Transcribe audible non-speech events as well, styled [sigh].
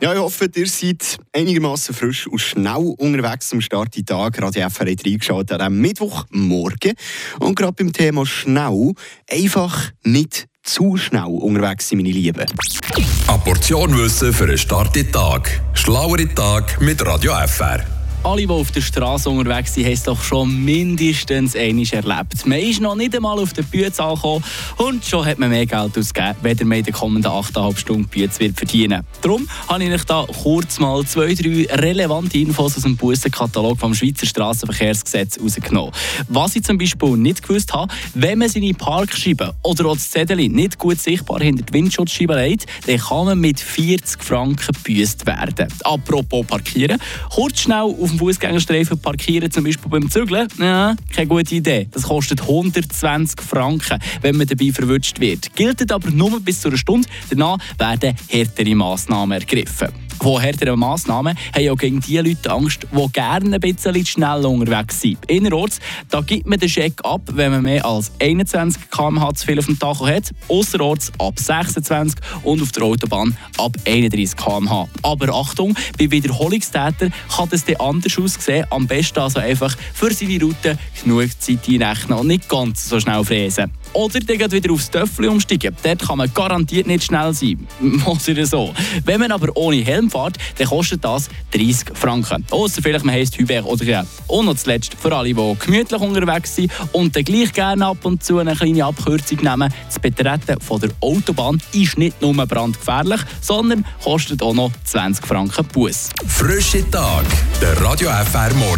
Ja, ich hoffe, ihr seid einigermaßen frisch und schnell unterwegs zum Start in den Tag. Radio FR hat reingeschaut an Mittwochmorgen. Und gerade beim Thema schnell, einfach nicht zu schnell unterwegs sind, meine Lieben. Eine Portion Wissen für einen Start in den Tag. Schlauere Tag mit Radio FR alle, die auf der Straße unterwegs sind, haben es doch schon mindestens einmal erlebt. Man ist noch nicht einmal auf den Bütz angekommen und schon hat man mehr Geld ausgegeben, wenn man in den kommenden 8,5 Stunden Bütz wird verdienen. Darum habe ich euch da kurz mal zwei, drei relevante Infos aus dem Bussenkatalog vom Schweizer Straßenverkehrsgesetz rausgenommen. Was ich zum Beispiel nicht gewusst habe, wenn man seine Parkscheibe oder auch das Zettel nicht gut sichtbar hinter die Windschutzscheibe legt, dann kann man mit 40 Franken gebüßt werden. Apropos Parkieren, kurz schnell auf dem Fußgängerstreifen parkieren, zum Beispiel beim Zügeln, ja, keine gute Idee. Das kostet 120 Franken, wenn man dabei verwünscht wird. Gilt aber nur bis zu einer Stunde. Danach werden härtere Massnahmen ergriffen von härteren Massnahmen haben auch gegen die Leute Angst, die gerne ein bisschen schnell unterwegs sind. Innerorts da gibt man den Scheck ab, wenn man mehr als 21 km/h zu viel auf dem Tacho hat, außerorts ab 26 und auf der Autobahn ab 31 km/h. Aber Achtung, bei Wiederholungstätern kann es anders aussehen. Am besten also einfach für seine Route genug Zeit einrechnen und nicht ganz so schnell fräsen. Oder dann wieder aufs Töffel umsteigen. Dort kann man garantiert nicht schnell sein. [laughs] Oder so. Wenn man aber ohne Helm fährt, dann kostet das 30 Franken. Außer vielleicht man heisst Hubert oder ja. Und noch zuletzt für alle, die gemütlich unterwegs sind und dann gleich gerne ab und zu eine kleine Abkürzung nehmen. Das Betreten von der Autobahn ist nicht nur brandgefährlich, sondern kostet auch noch 20 Franken Bus. Frische Tag, der Radio FR Morgen.